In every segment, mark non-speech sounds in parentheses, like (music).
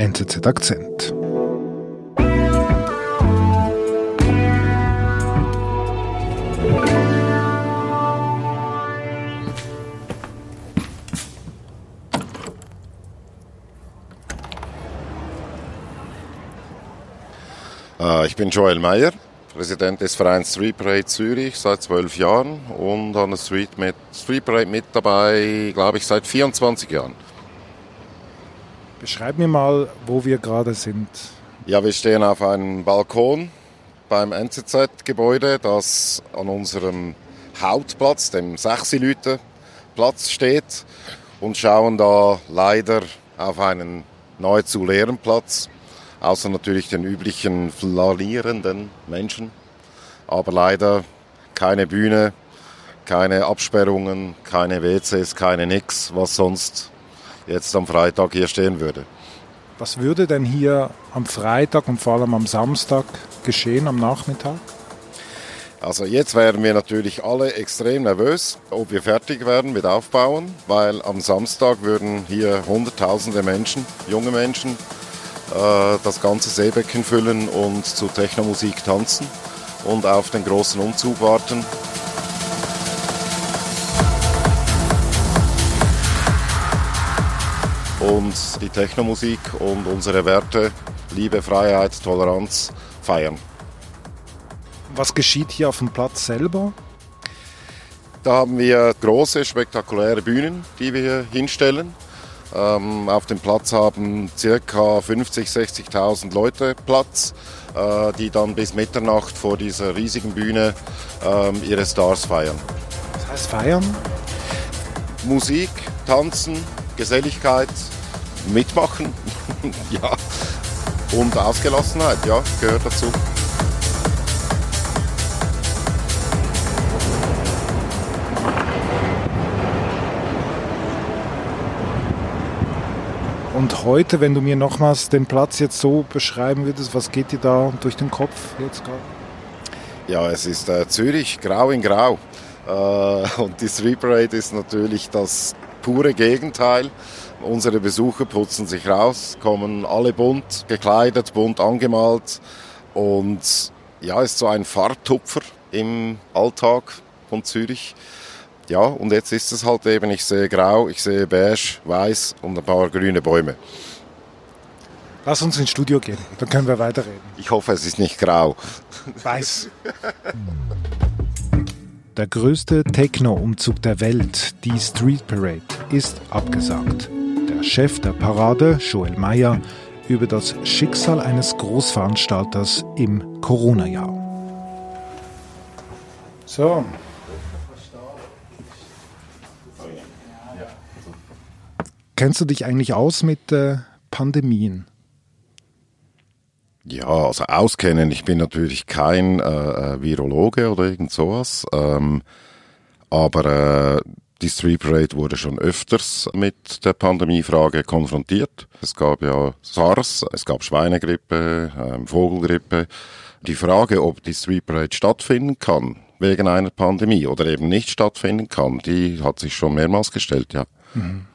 NZZ Akzent. Äh, ich bin Joel Meyer, Präsident des Vereins Street Parade Zürich seit zwölf Jahren und an der Street, mit, Street Parade mit dabei, glaube ich, seit 24 Jahren. Beschreib mir mal, wo wir gerade sind. Ja, wir stehen auf einem Balkon beim NZZ-Gebäude, das an unserem Hauptplatz, dem Sechsilüte-Platz steht und schauen da leider auf einen nahezu leeren Platz außer natürlich den üblichen flanierenden Menschen. Aber leider keine Bühne, keine Absperrungen, keine WCs, keine nix, was sonst jetzt am Freitag hier stehen würde. Was würde denn hier am Freitag und vor allem am Samstag geschehen am Nachmittag? Also jetzt wären wir natürlich alle extrem nervös, ob wir fertig werden mit Aufbauen, weil am Samstag würden hier Hunderttausende Menschen, junge Menschen, äh, das ganze Seebecken füllen und zu Technomusik tanzen und auf den großen Umzug warten. Und die Technomusik und unsere Werte, Liebe, Freiheit, Toleranz feiern. Was geschieht hier auf dem Platz selber? Da haben wir große, spektakuläre Bühnen, die wir hier hinstellen. Ähm, auf dem Platz haben ca. 50, 60.000 Leute Platz, äh, die dann bis Mitternacht vor dieser riesigen Bühne ähm, ihre Stars feiern. Was heißt feiern? Musik, Tanzen, Geselligkeit, mitmachen, (laughs) ja. Und Ausgelassenheit, ja, gehört dazu. Und heute, wenn du mir nochmals den Platz jetzt so beschreiben würdest, was geht dir da durch den Kopf jetzt gerade? Ja, es ist äh, Zürich, grau in grau. Äh, (laughs) und die Street Parade ist natürlich das pure Gegenteil. Unsere Besucher putzen sich raus, kommen alle bunt gekleidet, bunt angemalt. Und ja, ist so ein Farbtupfer im Alltag von Zürich ja, und jetzt ist es halt eben, ich sehe grau, ich sehe beige, weiß und ein paar grüne Bäume. Lass uns ins Studio gehen, dann können wir weiterreden. Ich hoffe, es ist nicht grau. Weiß. (laughs) Der größte Techno-Umzug der Welt, die Street Parade, ist abgesagt. Der Chef der Parade, Joel Meyer, über das Schicksal eines Großveranstalters im Corona-Jahr. So, Kennst du dich eigentlich aus mit äh, Pandemien? Ja, also auskennen. Ich bin natürlich kein äh, äh, Virologe oder irgend sowas. Ähm, aber äh, die Street Parade wurde schon öfters mit der Pandemiefrage konfrontiert. Es gab ja SARS, es gab Schweinegrippe, äh, Vogelgrippe. Die Frage, ob die Street Parade stattfinden kann wegen einer Pandemie oder eben nicht stattfinden kann, die hat sich schon mehrmals gestellt, ja. Mhm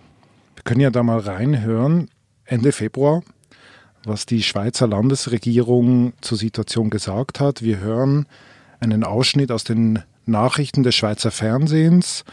können ja da mal reinhören, Ende Februar, was die Schweizer Landesregierung zur Situation gesagt hat. Wir hören einen Ausschnitt aus den Nachrichten des Schweizer Fernsehens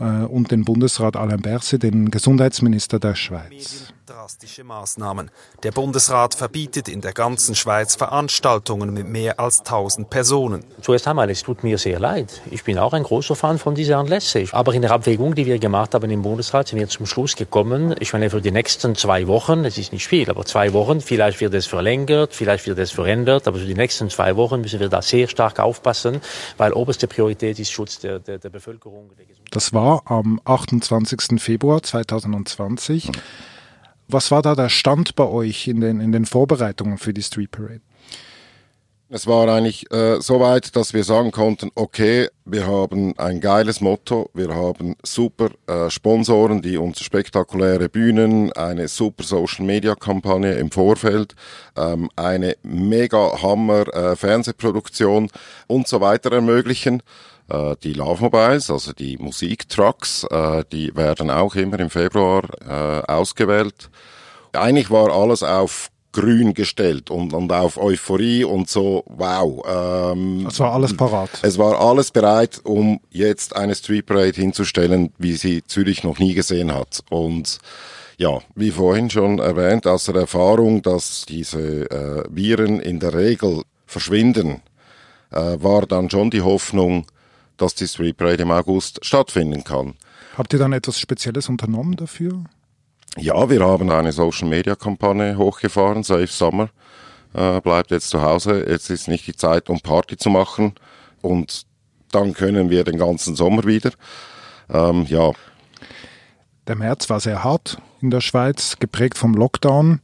und den Bundesrat Alain Berset, den Gesundheitsminister der Schweiz drastische Maßnahmen. Der Bundesrat verbietet in der ganzen Schweiz Veranstaltungen mit mehr als 1000 Personen. Zuerst einmal, es tut mir sehr leid. Ich bin auch ein großer Fan von dieser Anlässe. Aber in der Abwägung, die wir gemacht haben im Bundesrat, sind wir zum Schluss gekommen, ich meine, für die nächsten zwei Wochen, es ist nicht viel, aber zwei Wochen, vielleicht wird es verlängert, vielleicht wird es verändert, aber für die nächsten zwei Wochen müssen wir da sehr stark aufpassen, weil oberste Priorität ist Schutz der, der, der Bevölkerung. Der das war am 28. Februar 2020. Was war da der Stand bei euch in den, in den Vorbereitungen für die Street Parade? Es war eigentlich äh, so weit, dass wir sagen konnten, okay, wir haben ein geiles Motto, wir haben super äh, Sponsoren, die uns spektakuläre Bühnen, eine super Social-Media-Kampagne im Vorfeld, ähm, eine mega Hammer äh, und so weiter ermöglichen. Äh, die Love Mobiles, also die Musiktrucks, äh, die werden auch immer im Februar äh, ausgewählt. Eigentlich war alles auf grün gestellt und, und auf Euphorie und so, wow. Ähm, es war alles parat. Es war alles bereit, um jetzt eine Street Parade hinzustellen, wie sie Zürich noch nie gesehen hat. Und ja, wie vorhin schon erwähnt, aus der Erfahrung, dass diese äh, Viren in der Regel verschwinden, äh, war dann schon die Hoffnung, dass die Street Parade im August stattfinden kann. Habt ihr dann etwas Spezielles unternommen dafür? Ja, wir haben eine Social Media Kampagne hochgefahren, Safe Summer. Äh, bleibt jetzt zu Hause. Jetzt ist nicht die Zeit, um Party zu machen. Und dann können wir den ganzen Sommer wieder. Ähm, ja. Der März war sehr hart in der Schweiz, geprägt vom Lockdown.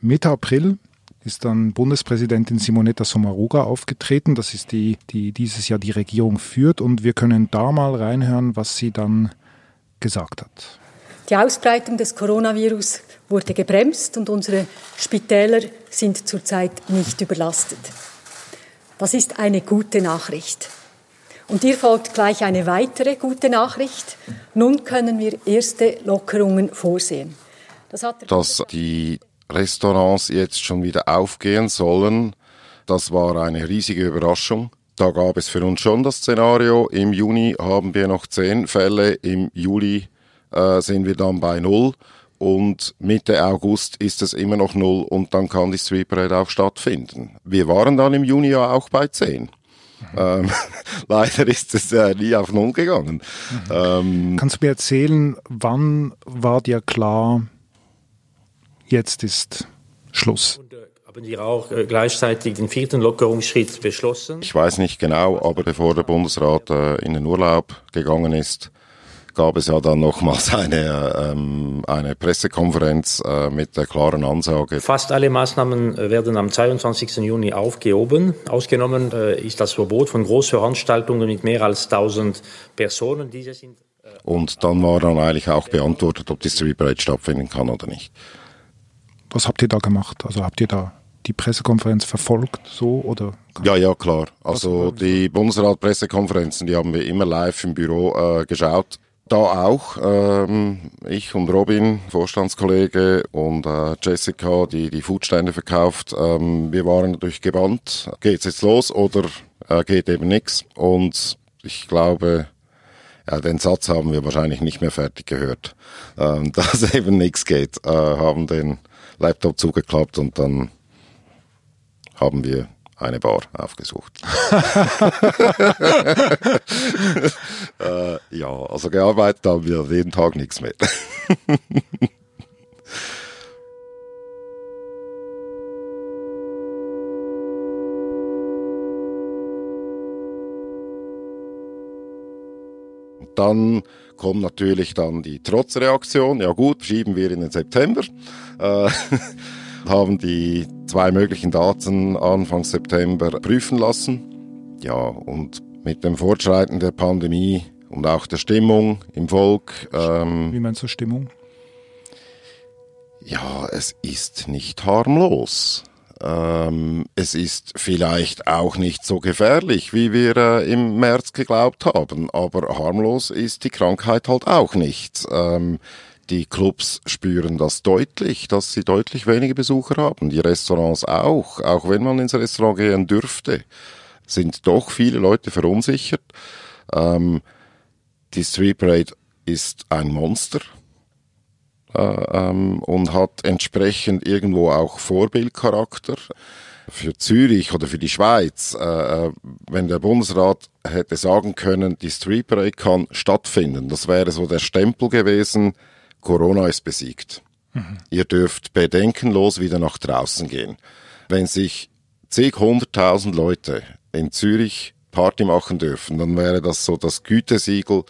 Mitte April ist dann Bundespräsidentin Simonetta Sommaruga aufgetreten. Das ist die, die dieses Jahr die Regierung führt. Und wir können da mal reinhören, was sie dann gesagt hat. Die Ausbreitung des Coronavirus wurde gebremst und unsere Spitäler sind zurzeit nicht überlastet. Das ist eine gute Nachricht. Und hier folgt gleich eine weitere gute Nachricht. Nun können wir erste Lockerungen vorsehen. Das Dass die Restaurants jetzt schon wieder aufgehen sollen, das war eine riesige Überraschung. Da gab es für uns schon das Szenario, im Juni haben wir noch zehn Fälle, im Juli äh, sind wir dann bei null und Mitte August ist es immer noch null und dann kann die Street Parade auch stattfinden. Wir waren dann im Juni ja auch bei zehn. Ähm, (laughs) leider ist es äh, nie auf Null gegangen. Mhm. Ähm, Kannst du mir erzählen, wann war dir klar, jetzt ist Schluss? Äh, haben Sie auch äh, gleichzeitig den vierten Lockerungsschritt beschlossen? Ich weiß nicht genau, aber bevor der Bundesrat äh, in den Urlaub gegangen ist, gab es ja dann nochmals (laughs) eine, ähm, eine Pressekonferenz äh, mit der klaren Ansage. Fast alle Maßnahmen werden am 22. Juni aufgehoben. Ausgenommen äh, ist das Verbot von Großveranstaltungen mit mehr als 1000 Personen. Diese sind, äh, Und dann war dann eigentlich auch beantwortet, ob die Street Parade stattfinden kann oder nicht. Was habt ihr da gemacht? Also habt ihr da die Pressekonferenz verfolgt, so oder? Ja, ja, klar. Also die Bundesrat-Pressekonferenzen, die haben wir immer live im Büro äh, geschaut da auch. Ähm, ich und Robin, Vorstandskollege, und äh, Jessica, die die Foodstände verkauft. Ähm, wir waren natürlich gebannt. Geht's jetzt los oder äh, geht eben nichts? Und ich glaube, ja, den Satz haben wir wahrscheinlich nicht mehr fertig gehört, ähm, (laughs) dass eben nichts geht. Äh, haben den Laptop zugeklappt und dann haben wir eine Bar aufgesucht. (laughs) (laughs) äh, ja, also gearbeitet haben wir jeden Tag nichts mehr. (laughs) dann kommt natürlich dann die Trotzreaktion. Ja gut, schieben wir in den September. Äh, (laughs) haben die zwei möglichen Daten Anfang September prüfen lassen. Ja, und mit dem Fortschreiten der Pandemie und auch der Stimmung im Volk. Ähm, Wie meinst du Stimmung? Ja, es ist nicht harmlos. Ähm, es ist vielleicht auch nicht so gefährlich, wie wir äh, im März geglaubt haben, aber harmlos ist die Krankheit halt auch nicht. Ähm, die Clubs spüren das deutlich, dass sie deutlich weniger Besucher haben. Die Restaurants auch. Auch wenn man ins Restaurant gehen dürfte, sind doch viele Leute verunsichert. Ähm, die Street Parade ist ein Monster ähm, und hat entsprechend irgendwo auch Vorbildcharakter. Für Zürich oder für die Schweiz, äh, äh wenn der Bundesrat hätte sagen können, die Street Parade kann stattfinden, das wäre so der Stempel gewesen, Corona ist besiegt. Mhm. Ihr dürft bedenkenlos wieder nach draußen gehen. Wenn sich zig hunderttausend Leute in Zürich Party machen dürfen, dann wäre das so das Gütesiegel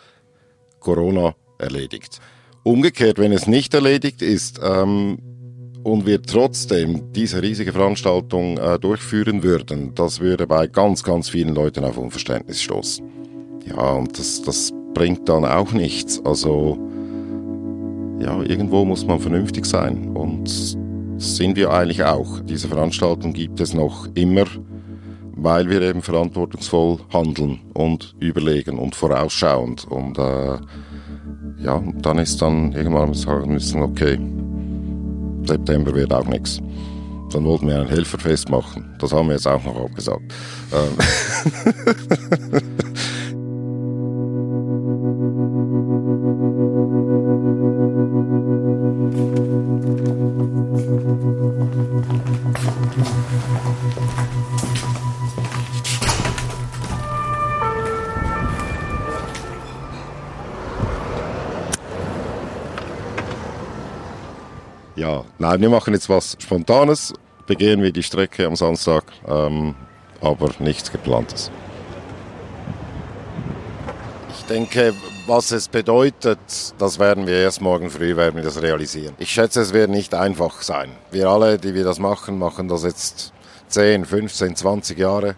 Corona erledigt. Umgekehrt, wenn es nicht erledigt ist ähm, und wir trotzdem diese riesige Veranstaltung äh, durchführen würden, das würde bei ganz, ganz vielen Leuten auf Unverständnis stoßen. Ja, und das, das bringt dann auch nichts. Also ja, irgendwo muss man vernünftig sein und sind wir eigentlich auch. Diese Veranstaltung gibt es noch immer, weil wir eben verantwortungsvoll handeln und überlegen und vorausschauend und äh, ja, dann ist dann irgendwann sagen müssen, okay, September wird auch nichts. Dann wollten wir ein Helferfest machen. Das haben wir jetzt auch noch abgesagt. Ähm (laughs) nein, wir machen jetzt was Spontanes, begehen wir die Strecke am Samstag, ähm, aber nichts Geplantes. Ich denke, was es bedeutet, das werden wir erst morgen früh werden wir das realisieren. Ich schätze, es wird nicht einfach sein. Wir alle, die wir das machen, machen das jetzt 10, 15, 20 Jahre.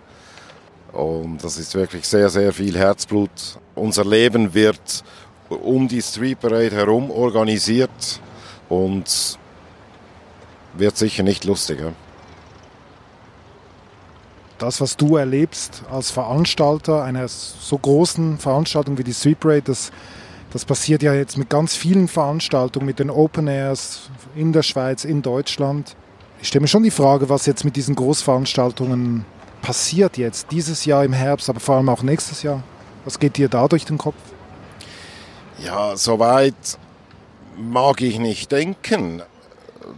Und das ist wirklich sehr, sehr viel Herzblut. Unser Leben wird um die Street Parade herum organisiert und wird sicher nicht lustiger. Das, was du erlebst als Veranstalter einer so großen Veranstaltung wie die Street Parade, das, das passiert ja jetzt mit ganz vielen Veranstaltungen, mit den Open Airs in der Schweiz, in Deutschland. Ich stelle mir schon die Frage, was jetzt mit diesen Großveranstaltungen passiert jetzt, dieses Jahr im Herbst, aber vor allem auch nächstes Jahr. Was geht dir da durch den Kopf? Ja, soweit mag ich nicht denken.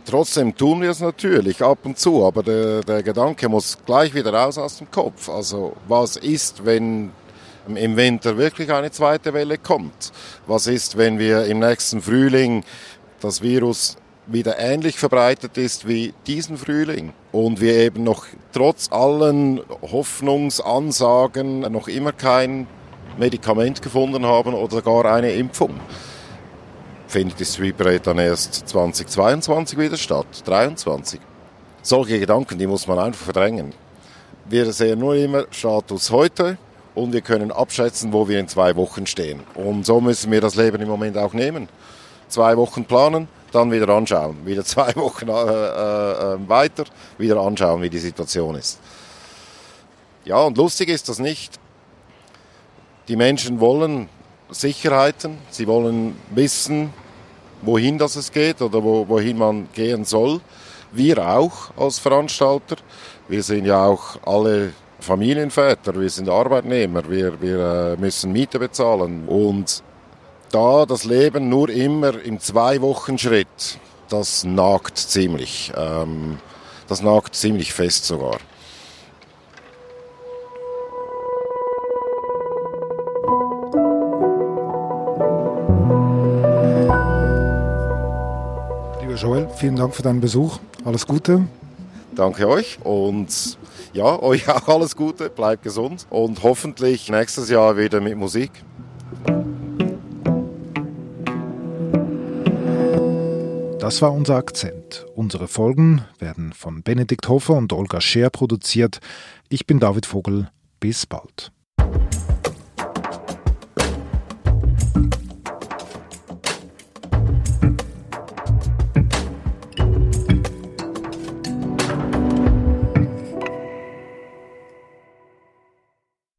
Trotzdem tun wir es natürlich ab und zu, aber der, der Gedanke muss gleich wieder raus aus dem Kopf. Also was ist, wenn im Winter wirklich eine zweite Welle kommt? Was ist, wenn wir im nächsten Frühling das Virus wieder ähnlich verbreitet ist wie diesen Frühling und wir eben noch trotz allen Hoffnungsansagen noch immer kein Medikament gefunden haben oder gar eine Impfung? Findet die Street Parade dann erst 2022 wieder statt, 2023. Solche Gedanken, die muss man einfach verdrängen. Wir sehen nur immer Status heute und wir können abschätzen, wo wir in zwei Wochen stehen. Und so müssen wir das Leben im Moment auch nehmen. Zwei Wochen planen, dann wieder anschauen. Wieder (laughs) zwei Wochen äh, äh, äh, weiter, wieder anschauen, wie die Situation ist. Ja, und lustig ist das nicht. Die Menschen wollen Sicherheiten, sie wollen wissen, wohin das es geht oder wo, wohin man gehen soll. Wir auch als Veranstalter. Wir sind ja auch alle Familienväter, wir sind Arbeitnehmer, wir, wir äh, müssen Miete bezahlen. Und da das Leben nur immer im Zwei-Wochen-Schritt, das nagt ziemlich. Ähm, das nagt ziemlich fest sogar. Vielen Dank für deinen Besuch. Alles Gute. Danke euch und ja, (laughs) euch auch alles Gute, bleibt gesund und hoffentlich nächstes Jahr wieder mit Musik. Das war unser Akzent. Unsere Folgen werden von Benedikt Hofer und Olga Scheer produziert. Ich bin David Vogel. Bis bald.